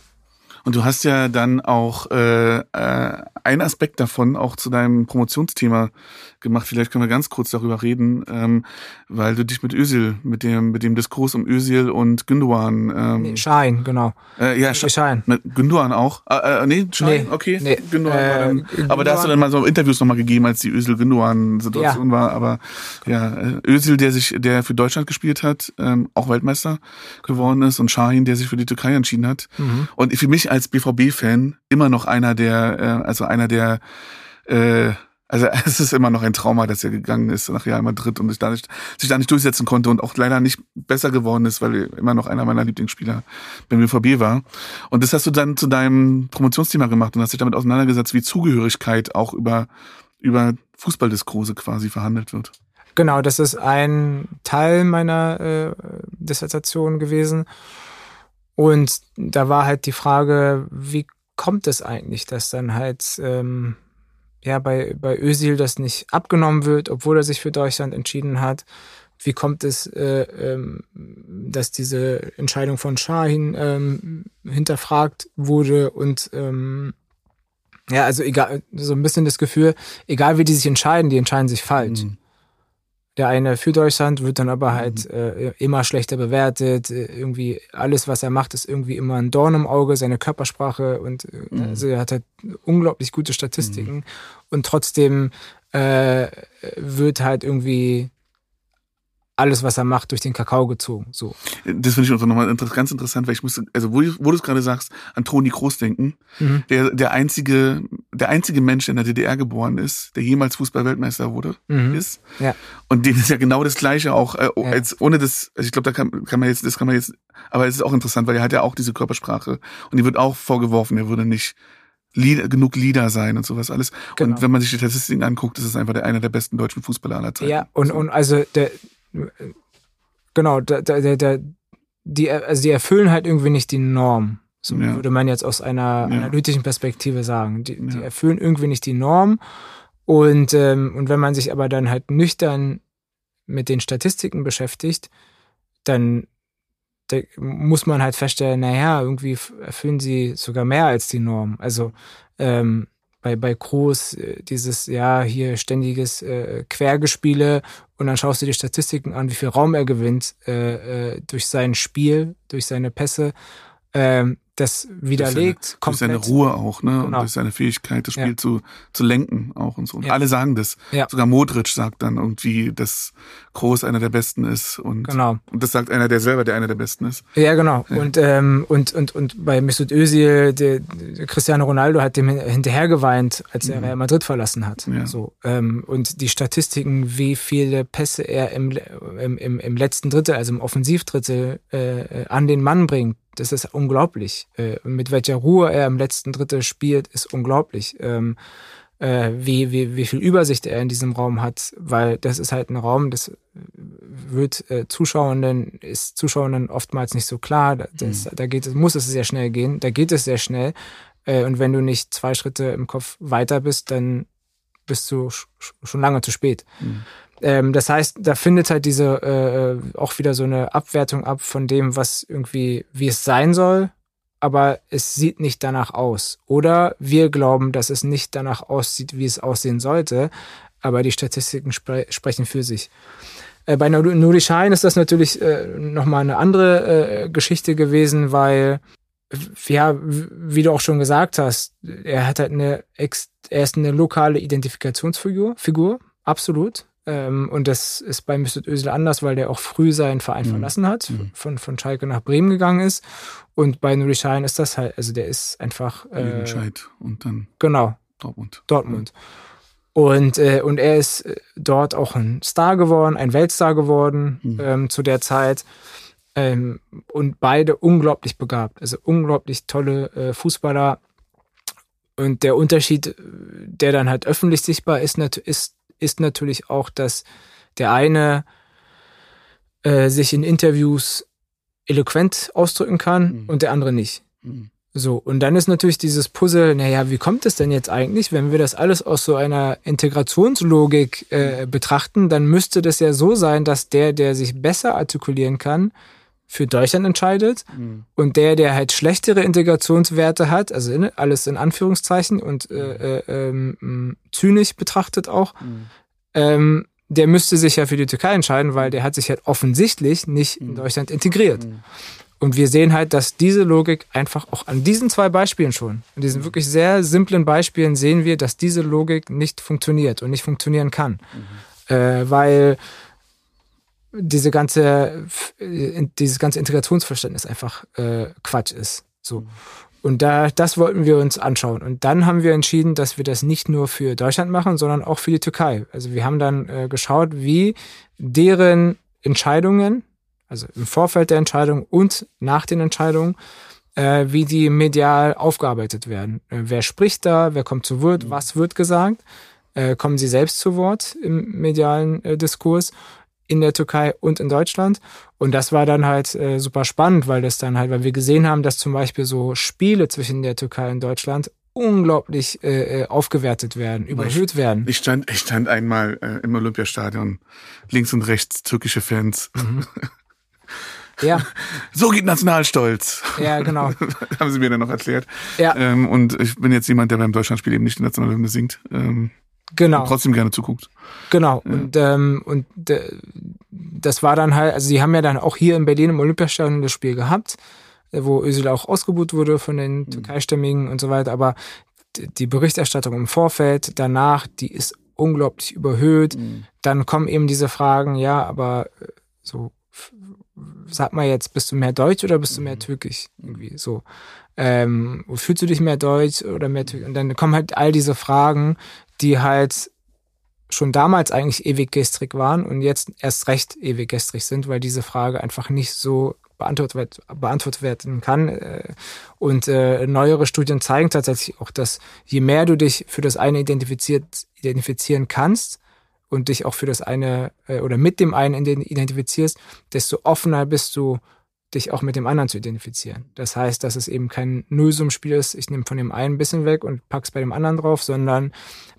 Und du hast ja dann auch äh, äh, einen Aspekt davon auch zu deinem Promotionsthema gemacht. Vielleicht können wir ganz kurz darüber reden, ähm, weil du dich mit Özil, mit dem mit dem Diskurs um Özil und Gündogan. Ähm, nee, Schein, genau. Äh, ja, Sch Schein. Mit Gündogan auch. Äh, äh, nee, Schein, nee, okay. Nee, Gündogan äh, war dann, Gündogan. Aber da hast du dann mal so Interviews nochmal gegeben, als die Özil Gündogan Situation ja. war. Aber ja, äh, Özil, der sich, der für Deutschland gespielt hat, ähm, auch Weltmeister geworden ist, und Schein, der sich für die Türkei entschieden hat. Mhm. Und für mich als BVB-Fan immer noch einer der, äh, also einer der äh, also es ist immer noch ein Trauma, dass er gegangen ist nach Real Madrid und sich da nicht, sich da nicht durchsetzen konnte und auch leider nicht besser geworden ist, weil er immer noch einer meiner Lieblingsspieler beim BVB war. Und das hast du dann zu deinem Promotionsthema gemacht und hast dich damit auseinandergesetzt, wie Zugehörigkeit auch über, über Fußballdiskurse quasi verhandelt wird. Genau, das ist ein Teil meiner äh, Dissertation gewesen. Und da war halt die Frage, wie kommt es eigentlich, dass dann halt ähm, ja bei, bei Özil das nicht abgenommen wird, obwohl er sich für Deutschland entschieden hat. Wie kommt es, äh, ähm, dass diese Entscheidung von Shahin ähm, hinterfragt wurde und ähm, ja, also egal, so ein bisschen das Gefühl, egal wie die sich entscheiden, die entscheiden sich falsch. Mhm. Der eine für Deutschland wird dann aber halt mhm. äh, immer schlechter bewertet. Äh, irgendwie alles, was er macht, ist irgendwie immer ein Dorn im Auge, seine Körpersprache und äh, mhm. also er hat halt unglaublich gute Statistiken mhm. und trotzdem äh, wird halt irgendwie alles, was er macht, durch den Kakao gezogen. So. Das finde ich auch nochmal ganz interessant, weil ich musste, also wo, wo du es gerade sagst, an Toni Kroos denken, mhm. der, der einzige, der einzige Mensch, der in der DDR geboren ist, der jemals Fußballweltmeister wurde, mhm. ist. Ja. Und dem ist ja genau das Gleiche auch, äh, ja. als ohne das, also ich glaube, da kann, kann man jetzt, das kann man jetzt, aber es ist auch interessant, weil er hat ja auch diese Körpersprache und die wird auch vorgeworfen, er würde nicht Lieder, genug Lieder sein und sowas alles. Genau. Und wenn man sich die Statistiken anguckt, ist es einfach der, einer der besten deutschen Fußballer aller Zeiten. Ja, und, und also der, genau, der, der, der, die, also die erfüllen halt irgendwie nicht die Norm. So ja. würde man jetzt aus einer ja. analytischen Perspektive sagen. Die, ja. die, erfüllen irgendwie nicht die Norm. Und, ähm, und wenn man sich aber dann halt nüchtern mit den Statistiken beschäftigt, dann muss man halt feststellen, naja, irgendwie erfüllen sie sogar mehr als die Norm. Also ähm, bei, bei Kroos äh, dieses, ja, hier ständiges äh, Quergespiele und dann schaust du die Statistiken an, wie viel Raum er gewinnt äh, äh, durch sein Spiel, durch seine Pässe. Ähm, das widerlegt. Seine, durch seine Ruhe auch, ne? Genau. Und durch seine Fähigkeit, das Spiel ja. zu, zu lenken auch und so. Und ja. alle sagen das. Ja. Sogar Modric sagt dann irgendwie, dass Groß einer der Besten ist. Und, genau. und das sagt einer, der selber der einer der Besten ist. Ja, genau. Und, ähm, und, und, und bei Mesut Özil, der, der Cristiano Ronaldo hat dem hinterher geweint, als er mhm. Real Madrid verlassen hat. Ja. So, ähm, und die Statistiken, wie viele Pässe er im, im, im, im letzten Drittel, also im Offensivdrittel, äh, an den Mann bringt, das ist unglaublich. Äh, mit welcher Ruhe er im letzten Drittel spielt, ist unglaublich. Ähm, äh, wie, wie, wie viel Übersicht er in diesem Raum hat, weil das ist halt ein Raum, das wird äh, Zuschauenden, ist Zuschauenden oftmals nicht so klar. Das, mhm. Da geht es, muss es sehr schnell gehen, da geht es sehr schnell. Äh, und wenn du nicht zwei Schritte im Kopf weiter bist, dann bist du schon lange zu spät. Mhm. Ähm, das heißt, da findet halt diese äh, auch wieder so eine Abwertung ab von dem, was irgendwie, wie es sein soll, aber es sieht nicht danach aus. Oder wir glauben, dass es nicht danach aussieht, wie es aussehen sollte, aber die Statistiken spre sprechen für sich. Äh, bei Nuri Schein ist das natürlich äh, nochmal eine andere äh, Geschichte gewesen, weil, ja, wie du auch schon gesagt hast, er hat halt eine, er ist eine lokale Identifikationsfigur, Figur, absolut. Ähm, und das ist bei Mesut Özil anders, weil der auch früh seinen Verein mhm. verlassen hat, mhm. von, von Schalke nach Bremen gegangen ist. Und bei Nuri Sahin ist das halt, also der ist einfach. Äh, und dann. Genau. Dortmund. Dortmund. Und, äh, und er ist äh, dort auch ein Star geworden, ein Weltstar geworden mhm. ähm, zu der Zeit. Ähm, und beide unglaublich begabt, also unglaublich tolle äh, Fußballer. Und der Unterschied, der dann halt öffentlich sichtbar ist, ist ist natürlich auch, dass der eine äh, sich in Interviews eloquent ausdrücken kann mhm. und der andere nicht. Mhm. So, und dann ist natürlich dieses Puzzle, naja, wie kommt es denn jetzt eigentlich, wenn wir das alles aus so einer Integrationslogik äh, betrachten, dann müsste das ja so sein, dass der, der sich besser artikulieren kann, für Deutschland entscheidet mhm. und der, der halt schlechtere Integrationswerte hat, also in, alles in Anführungszeichen und äh, äh, ähm, zynisch betrachtet auch, mhm. ähm, der müsste sich ja für die Türkei entscheiden, weil der hat sich halt offensichtlich nicht mhm. in Deutschland integriert. Mhm. Und wir sehen halt, dass diese Logik einfach auch an diesen zwei Beispielen schon, an diesen mhm. wirklich sehr simplen Beispielen sehen wir, dass diese Logik nicht funktioniert und nicht funktionieren kann. Mhm. Äh, weil diese ganze, äh, dieses ganze Integrationsverständnis einfach äh, Quatsch ist. So. Und da, das wollten wir uns anschauen. Und dann haben wir entschieden, dass wir das nicht nur für Deutschland machen, sondern auch für die Türkei. Also wir haben dann äh, geschaut, wie deren Entscheidungen, also im Vorfeld der Entscheidung und nach den Entscheidungen, äh, wie die medial aufgearbeitet werden. Äh, wer spricht da, wer kommt zu Wort, mhm. was wird gesagt, äh, kommen sie selbst zu Wort im medialen äh, Diskurs in der Türkei und in Deutschland. Und das war dann halt äh, super spannend, weil das dann halt, weil wir gesehen haben, dass zum Beispiel so Spiele zwischen der Türkei und Deutschland unglaublich äh, äh aufgewertet werden, überhöht werden. Ich stand, ich stand einmal äh, im Olympiastadion, links und rechts türkische Fans. Mhm. Ja. So geht Nationalstolz. Ja, genau. haben sie mir dann noch erklärt. Ja. Ähm, und ich bin jetzt jemand, der beim Deutschlandspiel eben nicht die Nationalhymne singt. Ähm, Genau. Und trotzdem gerne zuguckt. Genau. Ja. Und, ähm, und äh, das war dann halt, also sie haben ja dann auch hier in Berlin im Olympiastadion das Spiel gehabt, äh, wo Özil auch ausgebucht wurde von den mhm. Türkeistämmigen und so weiter. Aber die Berichterstattung im Vorfeld, danach, die ist unglaublich überhöht. Mhm. Dann kommen eben diese Fragen, ja, aber äh, so, sag mal jetzt, bist du mehr Deutsch oder bist du mehr mhm. Türkisch? Irgendwie so. Ähm, fühlst du dich mehr Deutsch oder mehr Türkisch? Und dann kommen halt all diese Fragen, die halt schon damals eigentlich ewig gestrig waren und jetzt erst recht ewig gestrig sind, weil diese Frage einfach nicht so beantwortet, beantwortet werden kann. Äh, und äh, neuere Studien zeigen tatsächlich auch, dass je mehr du dich für das eine identifiziert, identifizieren kannst und dich auch für das eine äh, oder mit dem einen identifizierst, desto offener bist du, dich auch mit dem anderen zu identifizieren. Das heißt, dass es eben kein Nullsummspiel ist, ich nehme von dem einen ein bisschen weg und pack's bei dem anderen drauf, sondern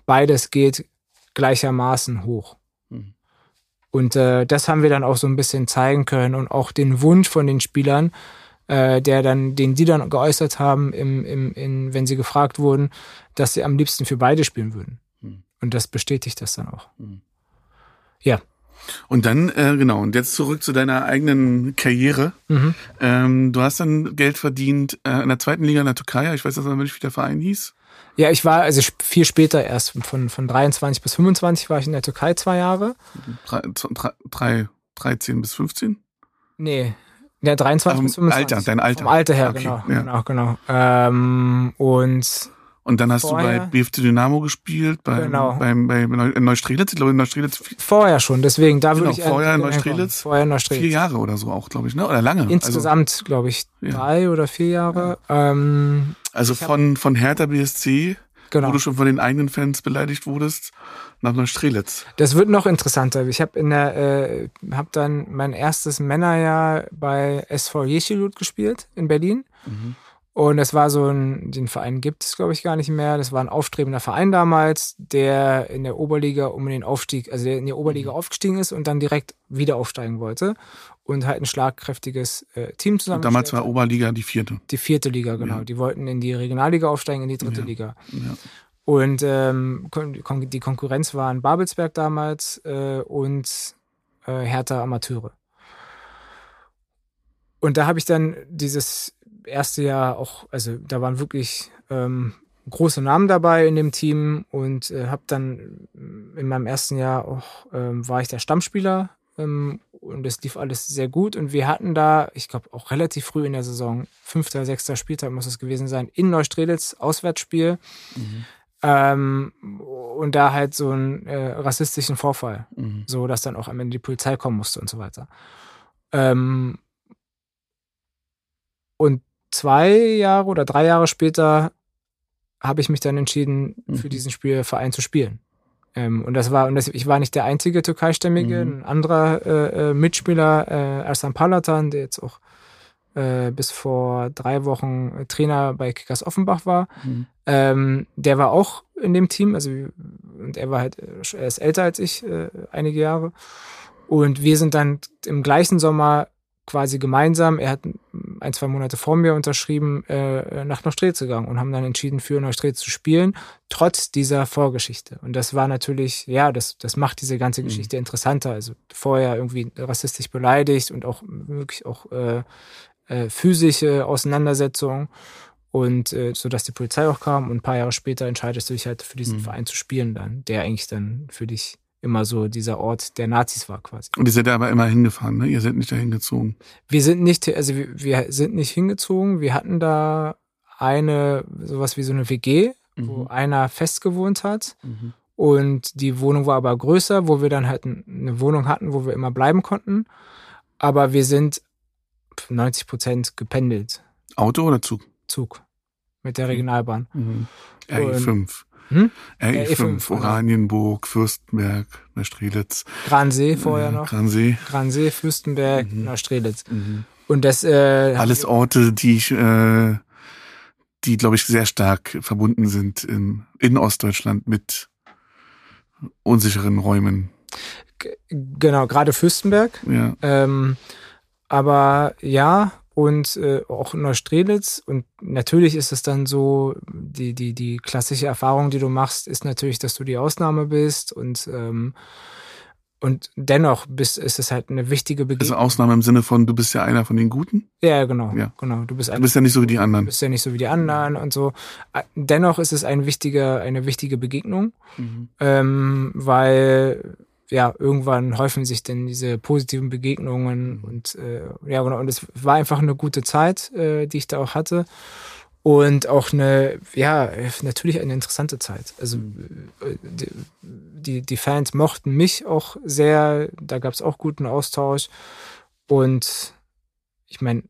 beides geht gleichermaßen hoch. Und äh, das haben wir dann auch so ein bisschen zeigen können und auch den Wunsch von den Spielern, äh, der dann, den die dann geäußert haben, im, im, in, wenn sie gefragt wurden, dass sie am liebsten für beide spielen würden. Hm. Und das bestätigt das dann auch. Hm. Ja. Und dann, äh, genau, und jetzt zurück zu deiner eigenen Karriere. Mhm. Ähm, du hast dann Geld verdient äh, in der zweiten Liga in der Türkei. Ich weiß jetzt nicht, wie der Verein hieß. Ja, ich war, also viel später erst, von, von 23 bis 25 war ich in der Türkei zwei Jahre. Drei, drei, 13 bis 15? Nee, ja, 23 um, bis 25. Alter, dein Alter. Vom Alter her, okay, genau, ja. genau, genau. Ähm, und und dann hast vorher, du bei BFC Dynamo gespielt, bei, genau. beim, bei Neustrelitz, ich glaube in Neustrelitz. Vorher schon, deswegen, da genau, würde ich vorher in Neustrelitz. Vorher in Neustrelitz. Vier Jahre oder so auch, glaube ich, ne? Oder lange. Insgesamt, also, glaube ich, drei ja. oder vier Jahre. Ja. Ähm, also von, von Hertha BSC genau. wo du schon von den eigenen Fans beleidigt wurdest, nach Neustrelitz. Das wird noch interessanter. Ich habe in der, äh, habe dann mein erstes Männerjahr bei SV Jeschilut gespielt in Berlin. Mhm. Und das war so ein, den Verein gibt es, glaube ich, gar nicht mehr. Das war ein aufstrebender Verein damals, der in der Oberliga um den Aufstieg, also der in die Oberliga mhm. aufgestiegen ist und dann direkt wieder aufsteigen wollte und halt ein schlagkräftiges äh, Team zusammen. Damals war Oberliga die vierte. Die vierte Liga, genau. Ja. Die wollten in die Regionalliga aufsteigen, in die dritte ja. Liga. Ja. Und ähm, die Konkurrenz war in Babelsberg damals äh, und äh, Hertha Amateure. Und da habe ich dann dieses erste Jahr auch, also da waren wirklich ähm, große Namen dabei in dem Team und äh, habe dann in meinem ersten Jahr auch, ähm, war ich der Stammspieler ähm, und es lief alles sehr gut und wir hatten da, ich glaube auch relativ früh in der Saison, fünfter, sechster Spieltag muss es gewesen sein, in Neustrelitz, Auswärtsspiel. Mhm. Ähm, und da halt so einen äh, rassistischen Vorfall, mhm. so dass dann auch am Ende die Polizei kommen musste und so weiter. Ähm, und zwei Jahre oder drei Jahre später habe ich mich dann entschieden, mhm. für diesen Spielverein zu spielen. Ähm, und das war, und das, ich war nicht der einzige Türkeistämmige, mhm. ein anderer äh, äh, Mitspieler, äh, Ersan Palatan, der jetzt auch äh, bis vor drei Wochen Trainer bei Kickers Offenbach war, mhm. ähm, der war auch in dem Team, also und er war halt, er ist älter als ich, äh, einige Jahre. Und wir sind dann im gleichen Sommer quasi gemeinsam, er hat ein, zwei Monate vor mir unterschrieben, äh, nach Neustrelitz gegangen und haben dann entschieden, für Neustrelitz zu spielen, trotz dieser Vorgeschichte. Und das war natürlich, ja, das, das macht diese ganze mhm. Geschichte mhm. interessanter. Also vorher irgendwie rassistisch beleidigt und auch wirklich auch äh, äh, physische Auseinandersetzungen und äh, so dass die Polizei auch kam und ein paar Jahre später entscheidest du dich halt für diesen mhm. Verein zu spielen dann, der eigentlich dann für dich immer so dieser Ort der Nazis war quasi. Und ihr seid aber immer hingefahren, ne? Ihr seid nicht dahin gezogen. Wir sind nicht, also wir, wir sind nicht hingezogen. Wir hatten da eine, sowas wie so eine WG, mhm. wo einer fest gewohnt hat. Mhm. Und die Wohnung war aber größer, wo wir dann halt eine Wohnung hatten, wo wir immer bleiben konnten. Aber wir sind 90 Prozent gependelt. Auto oder Zug? Zug. Mit der Regionalbahn. Mhm. RE5. Hm? RE5, RE5 Oranienburg, Fürstenberg, Neustrelitz. Gransee vorher noch. Gransee. Gransee, Fürstenberg, mhm. Neustrelitz. Mhm. Und das äh, alles Orte, die ich, äh, die glaube ich sehr stark verbunden sind in, in Ostdeutschland mit unsicheren Räumen. G genau, gerade Fürstenberg. Ja. Ähm, aber ja, und äh, auch Neustrelitz. Und natürlich ist es dann so, die, die, die klassische Erfahrung, die du machst, ist natürlich, dass du die Ausnahme bist und ähm, und dennoch bist, ist es halt eine wichtige Begegnung. Also Ausnahme im Sinne von, du bist ja einer von den Guten? Ja, genau. Ja. genau. Du bist, du bist ja nicht so wie die anderen. Du bist ja nicht so wie die anderen und so. Dennoch ist es ein wichtiger, eine wichtige Begegnung, mhm. ähm, weil ja, irgendwann häufen sich denn diese positiven Begegnungen und äh, ja, genau. Und es war einfach eine gute Zeit, äh, die ich da auch hatte und auch eine, ja, natürlich eine interessante Zeit. Also äh, die, die Fans mochten mich auch sehr, da gab es auch guten Austausch und ich meine,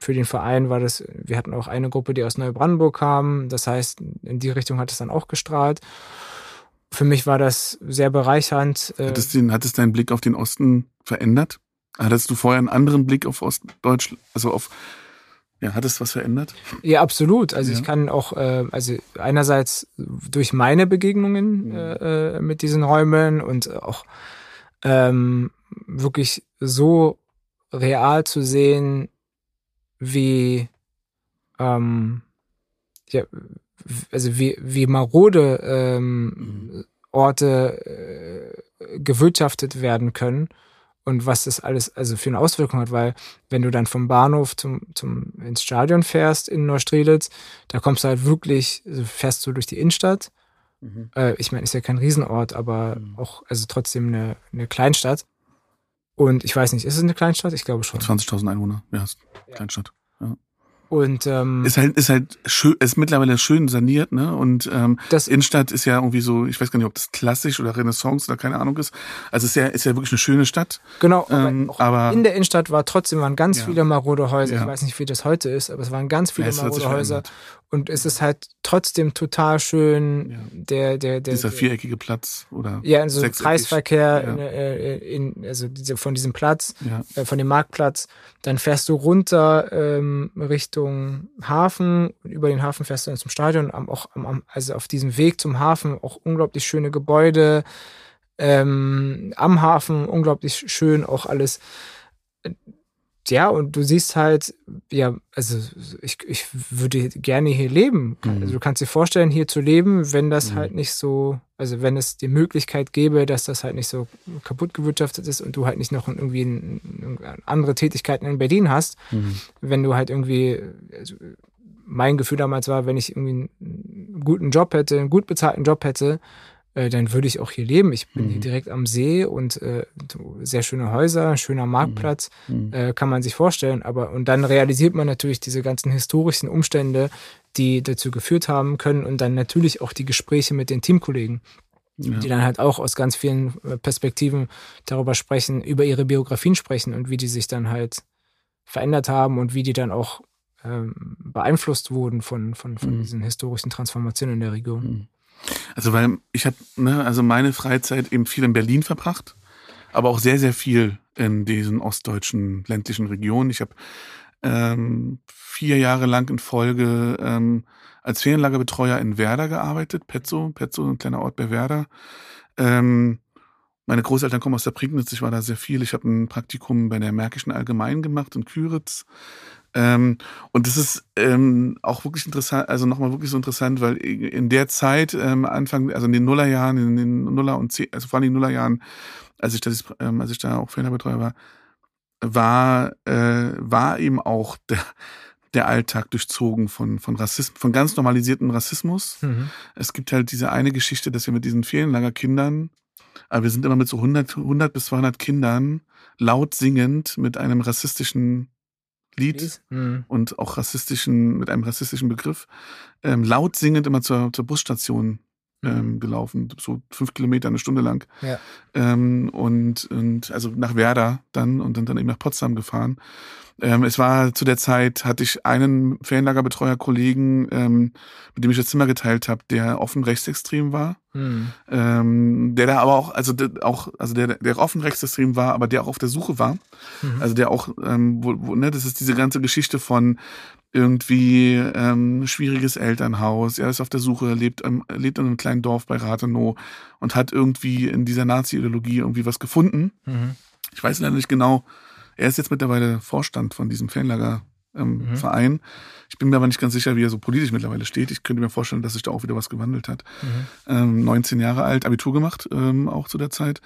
für den Verein war das, wir hatten auch eine Gruppe, die aus Neubrandenburg kam, das heißt, in die Richtung hat es dann auch gestrahlt. Für mich war das sehr bereichernd. Hat es, den, hat es deinen Blick auf den Osten verändert? Hattest du vorher einen anderen Blick auf Ostdeutschland, also auf ja, hat es was verändert? Ja, absolut. Also ja. ich kann auch, äh, also einerseits durch meine Begegnungen mhm. äh, äh, mit diesen Räumen und auch ähm, wirklich so real zu sehen, wie ähm, ja, also wie, wie marode ähm, mhm. Orte äh, gewirtschaftet werden können und was das alles also für eine Auswirkung hat, weil wenn du dann vom Bahnhof zum, zum ins Stadion fährst in Neustrelitz, da kommst du halt wirklich, also fährst du durch die Innenstadt. Mhm. Äh, ich meine, ist ja kein Riesenort, aber mhm. auch, also trotzdem eine, eine Kleinstadt. Und ich weiß nicht, ist es eine Kleinstadt? Ich glaube schon. 20.000 Einwohner, ja, Kleinstadt. Ja. Und ähm, ist halt ist halt schön, ist mittlerweile schön saniert, ne? Und ähm, das Innenstadt ist ja irgendwie so, ich weiß gar nicht, ob das klassisch oder Renaissance oder keine Ahnung ist. Also es ist ja ist ja wirklich eine schöne Stadt. Genau, ähm, aber in der Innenstadt war trotzdem waren ganz ja. viele marode Häuser. Ja. Ich weiß nicht, wie das heute ist, aber es waren ganz viele ja, marode Häuser. Und es ist halt trotzdem total schön, ja. der, der, der. Dieser viereckige Platz, oder? Ja, so also Kreisverkehr, ja. in, äh, in, also diese, von diesem Platz, ja. äh, von dem Marktplatz. Dann fährst du runter ähm, Richtung Hafen, über den Hafen fährst du dann zum Stadion, am, auch am, also auf diesem Weg zum Hafen auch unglaublich schöne Gebäude, ähm, am Hafen unglaublich schön, auch alles ja, und du siehst halt, ja, also ich, ich würde gerne hier leben. Mhm. Also du kannst dir vorstellen, hier zu leben, wenn das mhm. halt nicht so, also wenn es die Möglichkeit gäbe, dass das halt nicht so kaputt gewirtschaftet ist und du halt nicht noch irgendwie ein, andere Tätigkeiten in Berlin hast, mhm. wenn du halt irgendwie, also mein Gefühl damals war, wenn ich irgendwie einen guten Job hätte, einen gut bezahlten Job hätte, äh, dann würde ich auch hier leben. Ich bin mhm. hier direkt am See und äh, sehr schöne Häuser, schöner Marktplatz, mhm. mhm. äh, kann man sich vorstellen. Aber und dann realisiert man natürlich diese ganzen historischen Umstände, die dazu geführt haben können und dann natürlich auch die Gespräche mit den Teamkollegen. Ja. die dann halt auch aus ganz vielen äh, Perspektiven darüber sprechen, über ihre Biografien sprechen und wie die sich dann halt verändert haben und wie die dann auch ähm, beeinflusst wurden von, von, von mhm. diesen historischen Transformationen in der Region. Also weil ich habe ne, also meine Freizeit eben viel in Berlin verbracht, aber auch sehr sehr viel in diesen ostdeutschen ländlichen Regionen. Ich habe ähm, vier Jahre lang in Folge ähm, als Ferienlagerbetreuer in Werder gearbeitet, Petzo, Petzo, ein kleiner Ort bei Werder. Ähm, meine Großeltern kommen aus der Prignitz, ich war da sehr viel. Ich habe ein Praktikum bei der Märkischen Allgemein gemacht in Küritz. Ähm, und das ist ähm, auch wirklich interessant, also nochmal wirklich so interessant, weil in der Zeit, ähm, Anfang, also in den Nullerjahren, in den Nuller und zehn, also vor allem in den Nullerjahren, als ich, das, ähm, als ich da auch Fehlerbetreuer war, war, äh, war eben auch der, der Alltag durchzogen von, von Rassismus, von ganz normalisiertem Rassismus. Mhm. Es gibt halt diese eine Geschichte, dass wir mit diesen Ferienlagerkindern, aber wir sind immer mit so 100, 100 bis 200 Kindern laut singend mit einem rassistischen Lied mhm. und auch rassistischen, mit einem rassistischen Begriff, ähm, laut singend immer zur, zur Busstation ähm, mhm. gelaufen, so fünf Kilometer eine Stunde lang. Ja. Ähm, und, und also nach Werder dann und dann, dann eben nach Potsdam gefahren. Ähm, es war zu der Zeit, hatte ich einen Ferienlagerbetreuer-Kollegen, ähm, mit dem ich das Zimmer geteilt habe, der offen rechtsextrem war. Hm. Ähm, der da aber auch, also der, auch, also der, der offen rechtsextrem war, aber der auch auf der Suche war. Mhm. Also der auch, ähm, wo, wo, ne, das ist diese ganze Geschichte von irgendwie ähm, schwieriges Elternhaus. Er ist auf der Suche, lebt, ähm, lebt in einem kleinen Dorf bei Rathenow und hat irgendwie in dieser Nazi-Ideologie irgendwie was gefunden. Mhm. Ich weiß leider nicht genau, Er ist jetzt mittlerweile Vorstand von diesem Fanlager ähm, mhm. Verein. Ich bin mir aber nicht ganz sicher, wie er so politisch mittlerweile steht. Ich könnte mir vorstellen, dass sich da auch wieder was gewandelt hat. Mhm. Ähm, 19 Jahre alt, Abitur gemacht, ähm, auch zu der Zeit.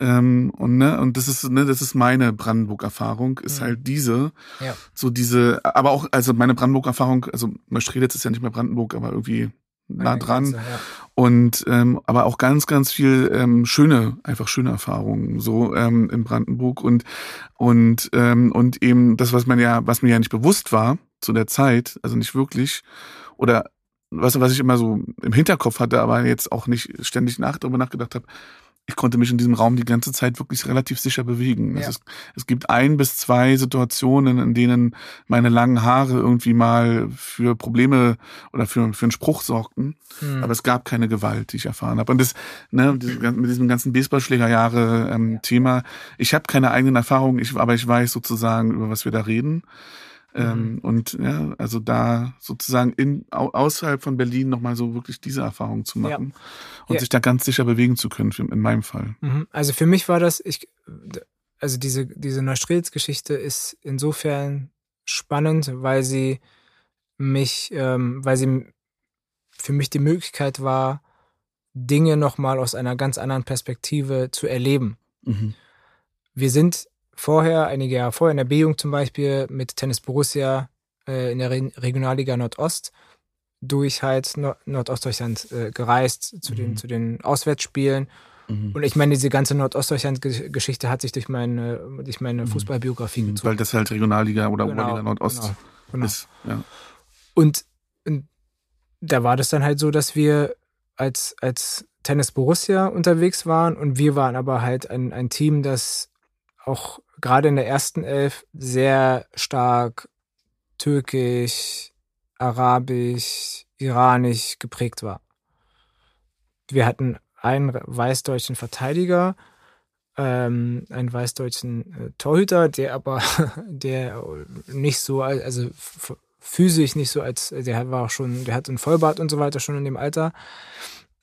Ähm, und ne, und das ist, ne, das ist meine Brandenburg-Erfahrung, ist mhm. halt diese, ja. so diese, aber auch, also meine Brandenburg-Erfahrung, also Neustrelitz ist ja nicht mehr Brandenburg, aber irgendwie nah dran. Grenze, ja. Und ähm, aber auch ganz, ganz viel ähm, schöne, einfach schöne Erfahrungen so ähm, in Brandenburg und und ähm, und eben das, was man ja, was mir ja nicht bewusst war zu der Zeit, also nicht wirklich oder was was ich immer so im Hinterkopf hatte, aber jetzt auch nicht ständig nach darüber nachgedacht habe ich konnte mich in diesem Raum die ganze Zeit wirklich relativ sicher bewegen. Ja. Es, ist, es gibt ein bis zwei Situationen, in denen meine langen Haare irgendwie mal für Probleme oder für, für einen Spruch sorgten. Mhm. Aber es gab keine Gewalt, die ich erfahren habe. Und das, ne, mit diesem ganzen Baseballschlägerjahre-Thema, ähm, ich habe keine eigenen Erfahrungen, ich, aber ich weiß sozusagen, über was wir da reden. Ähm, mhm. Und ja, also da sozusagen in, außerhalb von Berlin nochmal so wirklich diese Erfahrung zu machen ja. und ja. sich da ganz sicher bewegen zu können, in meinem Fall. Mhm. Also für mich war das, ich, also diese, diese Neustrelitz-Geschichte ist insofern spannend, weil sie mich, ähm, weil sie für mich die Möglichkeit war, Dinge nochmal aus einer ganz anderen Perspektive zu erleben. Mhm. Wir sind vorher, einige Jahre vorher in der B-Jugend zum Beispiel mit Tennis Borussia äh, in der Re Regionalliga Nordost durch halt Nord Nordostdeutschland äh, gereist zu, mhm. den, zu den Auswärtsspielen. Mhm. Und ich meine, diese ganze Nordostdeutschland-Geschichte hat sich durch meine, durch meine mhm. Fußballbiografie mhm. gezogen. Weil das halt Regionalliga oder genau, Oberliga Nordost genau, genau. ist. Ja. Und, und da war das dann halt so, dass wir als, als Tennis Borussia unterwegs waren und wir waren aber halt ein, ein Team, das auch gerade in der ersten Elf sehr stark türkisch, arabisch, iranisch geprägt war. Wir hatten einen weißdeutschen Verteidiger, ähm, einen weißdeutschen äh, Torhüter, der aber, der nicht so, also physisch nicht so als, der war auch schon, der hat einen Vollbart und so weiter schon in dem Alter.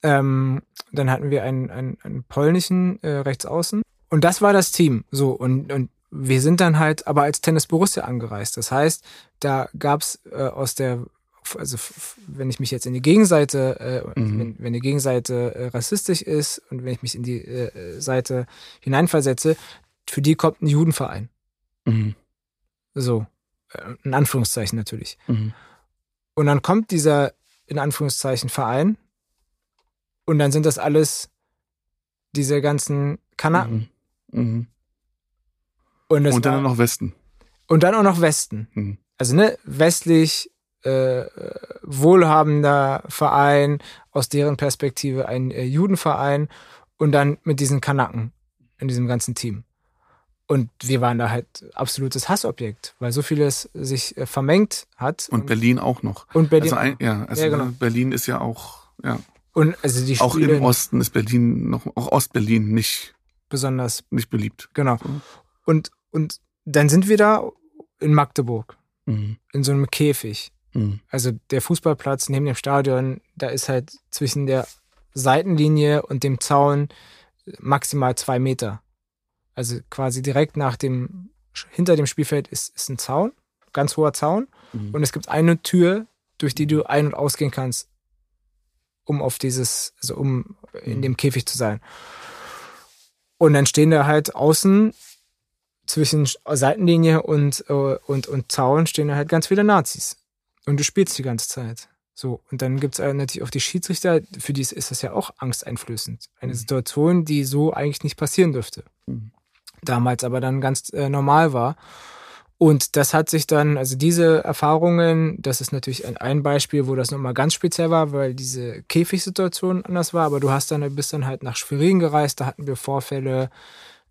Ähm, dann hatten wir einen, einen, einen polnischen äh, Rechtsaußen. Und das war das Team. So, und, und wir sind dann halt aber als Tennis Borussia angereist. Das heißt, da gab's äh, aus der, also wenn ich mich jetzt in die Gegenseite, äh, mhm. wenn, wenn die Gegenseite äh, rassistisch ist und wenn ich mich in die äh, Seite hineinversetze, für die kommt ein Judenverein. Mhm. So, äh, in Anführungszeichen natürlich. Mhm. Und dann kommt dieser, in Anführungszeichen, Verein und dann sind das alles diese ganzen Kanaken. Mhm. Und, und dann war, noch Westen. Und dann auch noch Westen. Mhm. Also ne, westlich äh, wohlhabender Verein, aus deren Perspektive ein äh, Judenverein und dann mit diesen Kanaken in diesem ganzen Team. Und wir waren da halt absolutes Hassobjekt, weil so vieles sich äh, vermengt hat. Und, und, Berlin auch noch. Und Berlin. Also ein, ja, also ja, genau. Berlin ist ja auch, ja. Und also die Spiele Auch im Osten ist Berlin noch, auch Ostberlin nicht besonders nicht beliebt. Genau. So. Und und dann sind wir da in Magdeburg, mhm. in so einem Käfig. Mhm. Also der Fußballplatz neben dem Stadion, da ist halt zwischen der Seitenlinie und dem Zaun maximal zwei Meter. Also quasi direkt nach dem, hinter dem Spielfeld ist, ist ein Zaun, ganz hoher Zaun. Mhm. Und es gibt eine Tür, durch die du ein- und ausgehen kannst, um auf dieses, also um in mhm. dem Käfig zu sein. Und dann stehen da halt außen zwischen Seitenlinie und, äh, und, und Zaun stehen halt ganz viele Nazis. Und du spielst die ganze Zeit. So, und dann gibt es natürlich auch die Schiedsrichter, für die ist das ja auch angsteinflößend. Eine mhm. Situation, die so eigentlich nicht passieren dürfte. Mhm. Damals aber dann ganz äh, normal war. Und das hat sich dann, also diese Erfahrungen, das ist natürlich ein, Beispiel, wo das nochmal ganz speziell war, weil diese Käfigsituation anders war, aber du hast dann, bist dann halt nach Schwerin gereist, da hatten wir Vorfälle,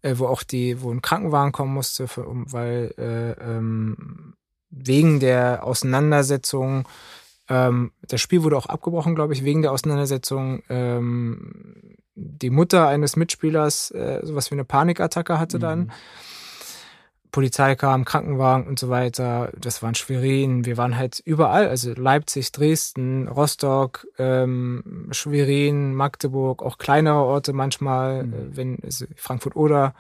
äh, wo auch die, wo ein Krankenwagen kommen musste, für, um, weil äh, ähm, wegen der Auseinandersetzung, ähm, das Spiel wurde auch abgebrochen, glaube ich, wegen der Auseinandersetzung, ähm, die Mutter eines Mitspielers äh, sowas wie eine Panikattacke hatte dann. Mhm. Polizei kam, Krankenwagen und so weiter. Das waren Schwerin. Wir waren halt überall, also Leipzig, Dresden, Rostock, ähm, Schwerin, Magdeburg, auch kleinere Orte manchmal, mhm. Äh, wenn also Frankfurt oder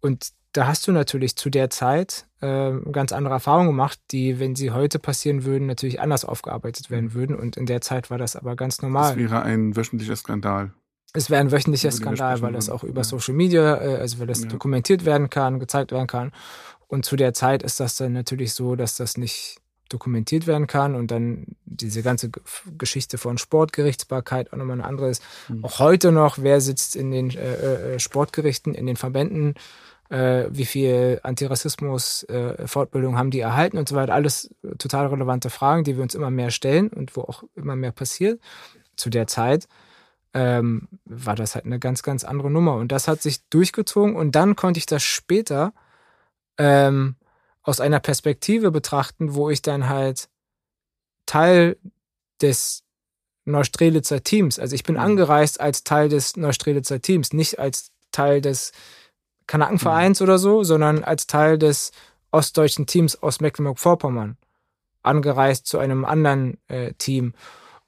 und da hast du natürlich zu der Zeit äh, ganz andere Erfahrungen gemacht, die, wenn sie heute passieren würden, natürlich anders aufgearbeitet werden würden. Und in der Zeit war das aber ganz normal. Das wäre ein wöchentlicher Skandal. Es wäre ein wöchentlicher Skandal, weil das auch über. Social Media, äh, also weil das ja. dokumentiert werden kann, gezeigt werden kann. Und zu der Zeit ist das dann natürlich so, dass das nicht dokumentiert werden kann und dann diese ganze Geschichte von Sportgerichtsbarkeit auch nochmal eine andere ist. Mhm. Auch heute noch, wer sitzt in den äh, äh, Sportgerichten, in den Verbänden, äh, wie viel Antirassismus-Fortbildung äh, haben die erhalten und so weiter. Alles total relevante Fragen, die wir uns immer mehr stellen und wo auch immer mehr passiert. Zu der Zeit ähm, war das halt eine ganz, ganz andere Nummer. Und das hat sich durchgezogen und dann konnte ich das später ähm, aus einer Perspektive betrachten, wo ich dann halt Teil des Neustrelitzer Teams, also ich bin mhm. angereist als Teil des Neustrelitzer Teams, nicht als Teil des Kanakenvereins mhm. oder so, sondern als Teil des ostdeutschen Teams aus Mecklenburg-Vorpommern angereist zu einem anderen äh, Team.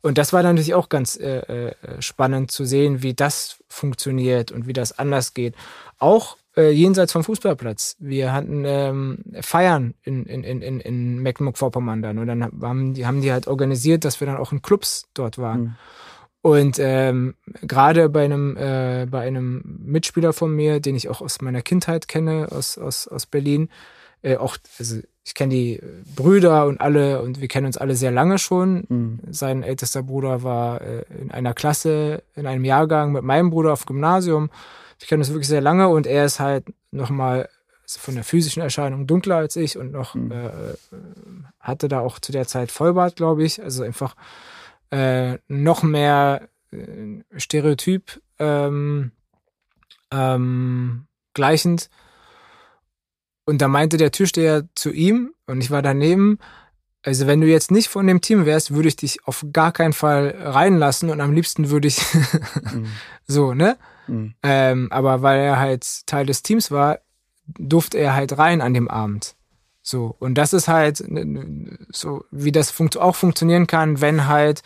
Und das war natürlich auch ganz äh, äh, spannend zu sehen, wie das funktioniert und wie das anders geht. Auch äh, jenseits vom Fußballplatz. Wir hatten ähm, Feiern in, in, in, in Mecklenburg-Vorpommern dann. Und dann haben die, haben die halt organisiert, dass wir dann auch in Clubs dort waren. Mhm. Und ähm, gerade bei einem, äh, bei einem Mitspieler von mir, den ich auch aus meiner Kindheit kenne, aus, aus, aus Berlin, äh, auch, also ich kenne die Brüder und alle und wir kennen uns alle sehr lange schon. Mhm. Sein ältester Bruder war äh, in einer Klasse, in einem Jahrgang mit meinem Bruder auf Gymnasium. Ich kenne uns wirklich sehr lange und er ist halt nochmal von der physischen Erscheinung dunkler als ich und noch mhm. äh, hatte da auch zu der Zeit Vollbart, glaube ich. Also einfach äh, noch mehr äh, Stereotyp ähm, ähm, gleichend. Und da meinte der Türsteher zu ihm, und ich war daneben, also wenn du jetzt nicht von dem Team wärst, würde ich dich auf gar keinen Fall reinlassen und am liebsten würde ich mhm. so, ne? Mhm. Ähm, aber weil er halt Teil des Teams war, durfte er halt rein an dem Abend. So, und das ist halt so, wie das funkt auch funktionieren kann, wenn halt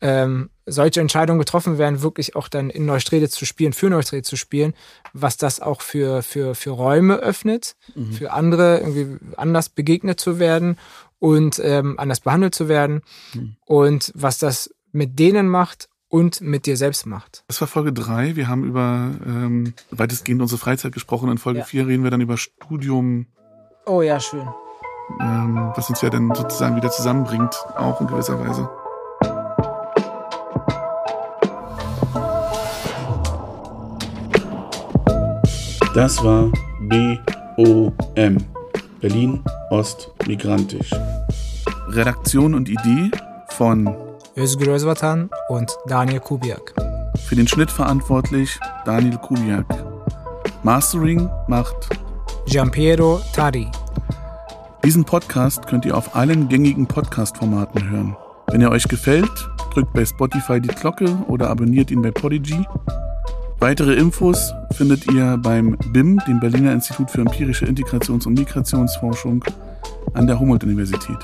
ähm, solche Entscheidungen getroffen werden, wirklich auch dann in Neustrelitz zu spielen, für Neustrelitz zu spielen, was das auch für, für, für Räume öffnet, mhm. für andere irgendwie anders begegnet zu werden und ähm, anders behandelt zu werden mhm. und was das mit denen macht und mit dir selbst macht. Das war Folge 3. Wir haben über ähm, weitestgehend unsere Freizeit gesprochen. In Folge 4 ja. reden wir dann über Studium. Oh ja, schön. Ähm, was uns ja dann sozusagen wieder zusammenbringt, auch in gewisser Weise. Das war BOM. Berlin Ost Migrantisch. Redaktion und Idee von Özgür Özvatan und Daniel Kubiak. Für den Schnitt verantwortlich Daniel Kubiak. Mastering macht Giampiero Tari. Diesen Podcast könnt ihr auf allen gängigen Podcast-Formaten hören. Wenn er euch gefällt, drückt bei Spotify die Glocke oder abonniert ihn bei Podigy. Weitere Infos findet ihr beim BIM, dem Berliner Institut für empirische Integrations- und Migrationsforschung an der Humboldt-Universität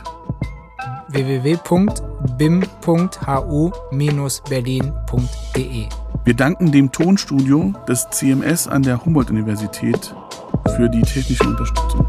www.bim.hu-berlin.de. Wir danken dem Tonstudio des CMS an der Humboldt-Universität für die technische Unterstützung.